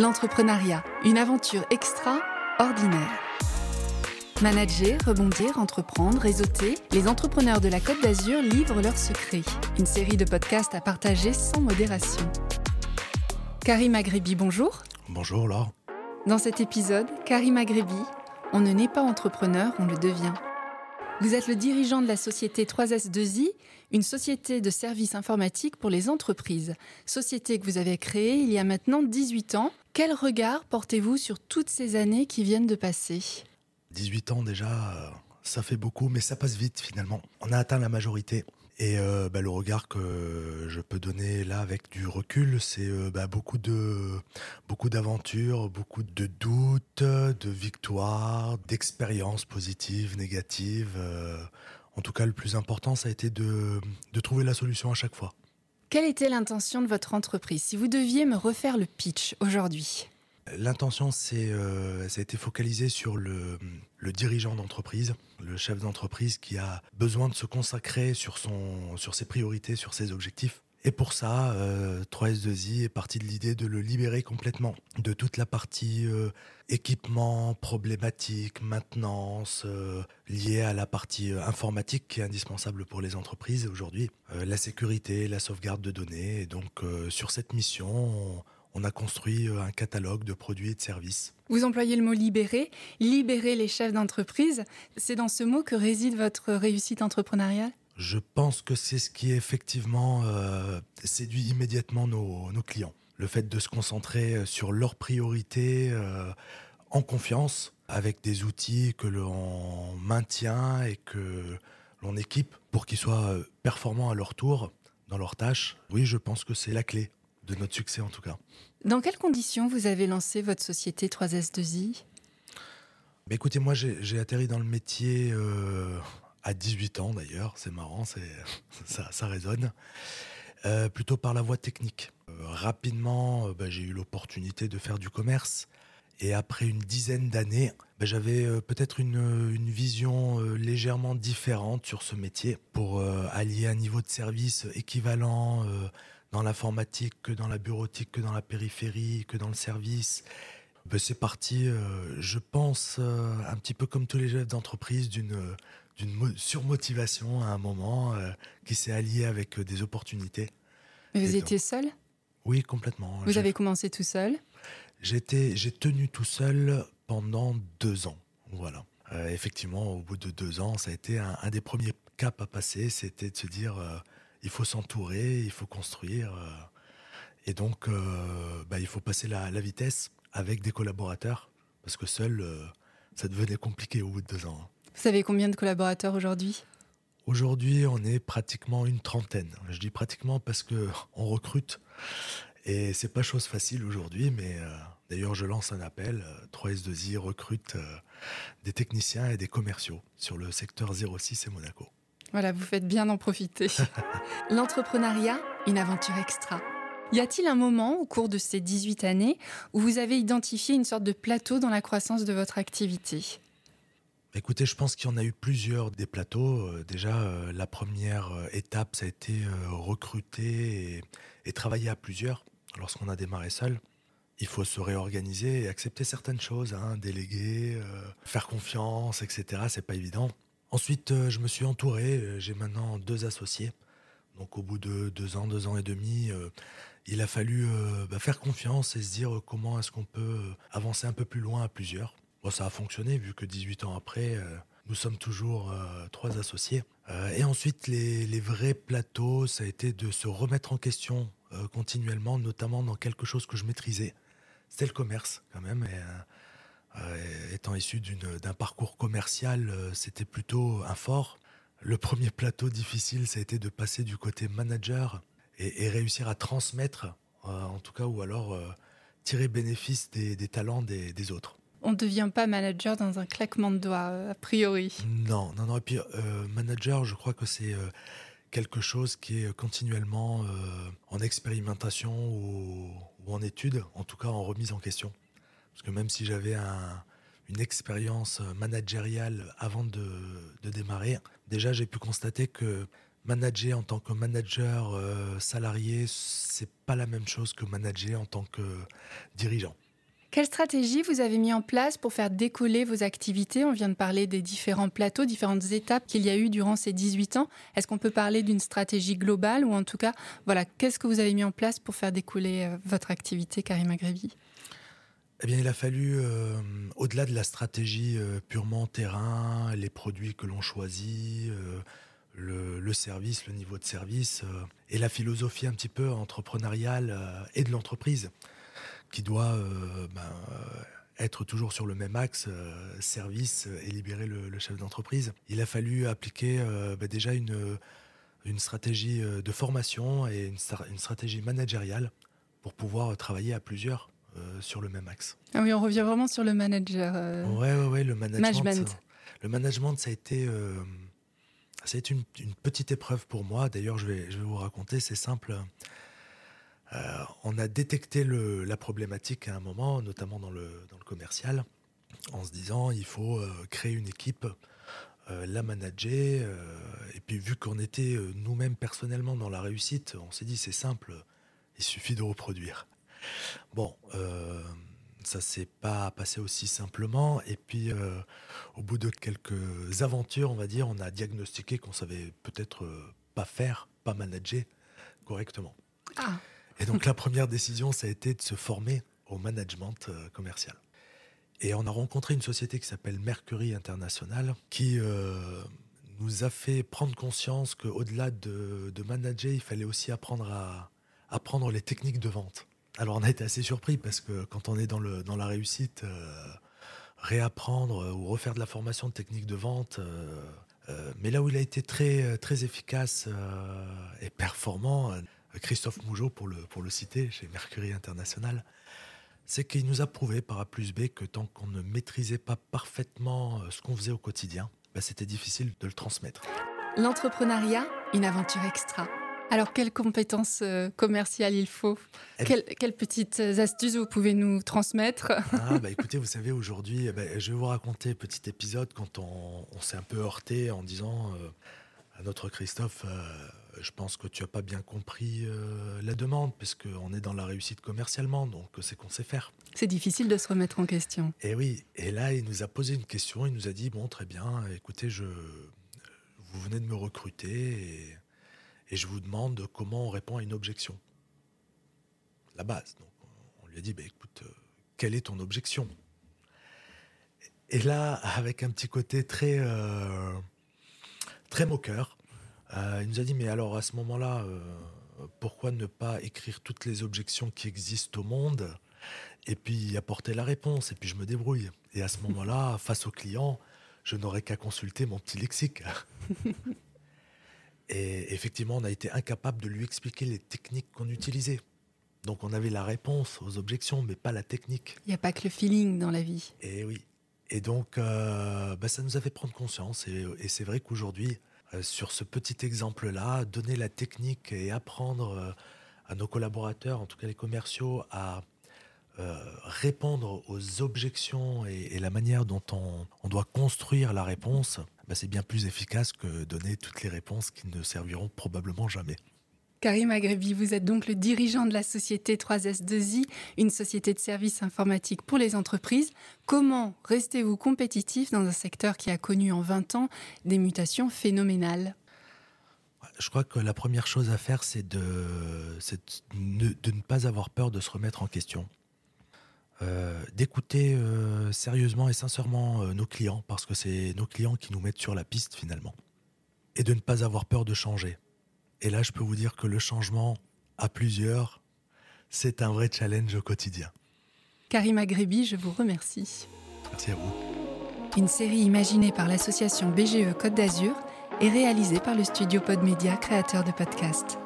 L'entrepreneuriat, une aventure extraordinaire. Manager, rebondir, entreprendre, réseauter, les entrepreneurs de la Côte d'Azur livrent leurs secrets. Une série de podcasts à partager sans modération. Karim Agrebi, bonjour. Bonjour Laure. Dans cet épisode, Karim Agrebi, on ne naît pas entrepreneur, on le devient. Vous êtes le dirigeant de la société 3S2I, une société de services informatiques pour les entreprises. Société que vous avez créée il y a maintenant 18 ans. Quel regard portez-vous sur toutes ces années qui viennent de passer? 18 ans déjà, euh, ça fait beaucoup, mais ça passe vite finalement. On a atteint la majorité. Et euh, bah, le regard que je peux donner là avec du recul, c'est euh, bah, beaucoup de beaucoup d'aventures, beaucoup de doutes, de victoires, d'expériences positives, négatives. en tout cas, le plus important, ça a été de, de trouver la solution à chaque fois. Quelle était l'intention de votre entreprise? Si vous deviez me refaire le pitch aujourd'hui L'intention, c'est, euh, ça a été focalisé sur le, dirigeant d'entreprise, le chef d'entreprise qui a besoin de se consacrer sur ses priorités, sur ses objectifs. Et pour ça, euh, 3S2I est parti de l'idée de le libérer complètement de toute la partie euh, équipement, problématique, maintenance, euh, liée à la partie euh, informatique qui est indispensable pour les entreprises aujourd'hui, la sécurité, la sauvegarde de données. Et donc sur cette mission, on, a construit un catalogue de produits et de services. Vous employez le mot libérer, libérer les chefs d'entreprise. C'est dans ce mot que réside votre réussite entrepreneuriale? Je pense que c'est ce qui effectivement euh, séduit immédiatement nos, nos, clients. Le fait de se concentrer euh, sur leurs priorités euh, en confiance, avec des outils que l'on maintient et que l'on équipe pour qu'ils soient performants à leur tour dans leurs tâches. Oui, je pense que c'est la clé de notre succès en tout cas. Dans quelles conditions vous avez lancé votre société 3S2I bah Écoutez, moi j'ai atterri dans le métier euh, à 18 ans d'ailleurs, c'est marrant, ça, ça résonne, euh, plutôt par la voie technique. Euh, rapidement, bah, j'ai eu l'opportunité de faire du commerce. Et après une dizaine d'années, bah, j'avais euh, peut-être une, vision euh, légèrement différente sur ce métier pour euh, allier un niveau de service équivalent euh, dans l'informatique que dans la bureautique, que dans la périphérie, que dans le service. Ben, c'est parti, euh, je pense, euh, un petit peu comme tous les chefs d'entreprise, d'une d'une surmotivation à un moment euh, qui s'est alliée avec euh, des opportunités. Mais vous Et étiez donc, seul? Oui, complètement. Vous avez commencé tout seul? J'ai tenu tout seul pendant deux ans. Voilà. Euh, effectivement, au bout de deux ans, ça a été un, un des premiers caps à passer. C'était de se dire, il faut s'entourer, il faut construire. Et donc, bah, il faut passer la, la, vitesse avec des collaborateurs. Parce que seul, ça devenait compliqué au bout de deux ans. Vous savez combien de collaborateurs aujourd'hui? Aujourd'hui, on est pratiquement une trentaine. Je dis pratiquement parce que on recrute et c'est pas chose facile aujourd'hui. Mais euh, d'ailleurs, je lance un appel. 3S2I recrute euh, des techniciens et des commerciaux sur le secteur 06 et Monaco. Voilà, vous faites bien d'en profiter. L'entrepreneuriat, une aventure extra. Y a-t-il un moment au cours de ces 18 années où vous avez identifié une sorte de plateau dans la croissance de votre activité? Écoutez, je pense qu'il y en a eu plusieurs des plateaux. Euh, déjà, euh, la première euh, étape, ça a été recruter et, travailler à plusieurs. Lorsqu'on a démarré seul, il faut se réorganiser et accepter certaines choses, hein, déléguer, faire confiance, etc. C'est pas évident. Ensuite, je me suis entouré. J'ai maintenant deux associés. Donc, au bout de deux ans, deux ans et demi, il a fallu bah, faire confiance et se dire comment est-ce qu'on peut avancer un peu plus loin à plusieurs. Bon, ça a fonctionné vu que 18 ans après, euh, nous sommes toujours euh, trois associés. Euh, et ensuite, les, vrais plateaux, ça a été de se remettre en question continuellement, notamment dans quelque chose que je maîtrisais. C'était le commerce quand même. Et, étant issu d'un parcours commercial, c'était plutôt un fort. Le premier plateau difficile, ça a été de passer du côté manager et, réussir à transmettre, en tout cas, ou alors tirer bénéfice des, talents des autres on ne devient pas manager dans un claquement de doigts, a priori. Non, non, non. Et puis, euh, manager, je crois que c'est euh, quelque chose qui est continuellement euh, en expérimentation ou, en étude, en tout cas en remise en question. Parce que même si j'avais un, une expérience managériale avant de, de démarrer, déjà j'ai pu constater que manager en tant que manager euh, salarié, c'est pas la même chose que manager en tant que dirigeant. Quelle stratégie vous avez mis en place pour faire décoller vos activités? On vient de parler des différents plateaux, différentes étapes qu'il y a eu durant ces 18 ans. Est-ce qu'on peut parler d'une stratégie globale ou en tout cas, voilà, qu'est-ce que vous avez mis en place pour faire décoller euh, votre activité, Karim Agrevi eh bien, il a fallu, euh, au-delà de la stratégie euh, purement terrain, les produits que l'on choisit, le, service, le niveau de service, et la philosophie un petit peu entrepreneuriale et de l'entreprise qui doit euh, ben, euh, être toujours sur le même axe, euh, service et libérer le, chef d'entreprise. Il a fallu appliquer ben, déjà une, une stratégie de formation et une, stratégie managériale pour pouvoir travailler à plusieurs sur le même axe. Ah oui, on revient vraiment sur le manager. Oui, ouais, ouais, le management. Le management, ça a été, ça a été une, une, petite épreuve pour moi. D'ailleurs, je vais, je vais vous raconter, c'est simple. Euh, on a détecté la problématique à un moment, notamment dans le, commercial, en se disant il faut euh, créer une équipe, euh, la manager. et puis vu qu'on était nous-mêmes personnellement dans la réussite, on s'est dit c'est simple, il suffit de reproduire. Bon, ça s'est pas passé aussi simplement. Et puis au bout de quelques aventures, on va dire, on a diagnostiqué qu'on savait peut-être pas faire, pas manager correctement. Ah. Et donc la première décision, ça a été de se former au management euh, commercial. Et on a rencontré une société qui s'appelle Mercury International, qui euh, nous a fait prendre conscience qu'au-delà de, manager, il fallait aussi apprendre à apprendre les techniques de vente. Alors on a été assez surpris parce que quand on est dans, le, dans la réussite, euh, réapprendre ou refaire de la formation de techniques de vente, mais là où il a été très, très efficace et performant, Christophe Mougeot, pour le, pour le citer, chez Mercury International, c'est qu'il nous a prouvé par A plus B que tant qu'on ne maîtrisait pas parfaitement euh, ce qu'on faisait au quotidien, bah, c'était difficile de le transmettre. L'entrepreneuriat, une aventure extra. Alors, quelles compétences euh, commerciales il faut? Quelles, quelles, petites astuces vous pouvez nous transmettre? Ah, bah, Écoutez, vous savez, aujourd'hui, eh ben, je vais vous raconter un petit épisode quand on, s'est un peu heurté en disant euh, à notre Christophe, je pense que tu n'as pas bien compris euh, la demande, parce qu'on est dans la réussite commercialement, donc c'est qu'on sait faire. C'est difficile de se remettre en question. Et oui, et là, il nous a posé une question, il nous a dit, bon, très bien, écoutez, je, vous venez de me recruter, et, je vous demande comment on répond à une objection. La base. Donc, on lui a dit, bah, écoute, euh, quelle est ton objection? Et là, avec un petit côté très, euh, très moqueur, euh, il nous a dit, mais alors à ce moment-là, euh, pourquoi ne pas écrire toutes les objections qui existent au monde et puis apporter la réponse, et puis je me débrouille. Et à ce moment-là, face au client, je n'aurais qu'à consulter mon petit lexique. et effectivement, on a été incapable de lui expliquer les techniques qu'on utilisait. Donc on avait la réponse aux objections, mais pas la technique. Il n'y a pas que le feeling dans la vie. Et oui. Et donc, euh, bah, ça nous a fait prendre conscience. et c'est vrai qu'aujourd'hui, euh, sur ce petit exemple-là, donner la technique et apprendre euh, à nos collaborateurs, en tout cas les commerciaux, à euh, répondre aux objections et, la manière dont on, doit construire la réponse, bah, c'est bien plus efficace que donner toutes les réponses qui ne serviront probablement jamais. Karim Agrebi, vous êtes donc le dirigeant de la société 3S2I, une société de services informatiques pour les entreprises. Comment restez-vous compétitif dans un secteur qui a connu en 20 ans des mutations phénoménales? Je crois que la première chose à faire, c'est de, ne pas avoir peur de se remettre en question. Euh, d'écouter euh, sérieusement et sincèrement euh, nos clients, parce que c'est nos clients qui nous mettent sur la piste finalement. Et de ne pas avoir peur de changer. Et là, je peux vous dire que le changement à plusieurs, c'est un vrai challenge au quotidien. Karim Agrebi, je vous remercie. Merci à vous. Une série imaginée par l'association BGE Côte d'Azur et réalisée par le studio Podmedia, créateur de podcasts.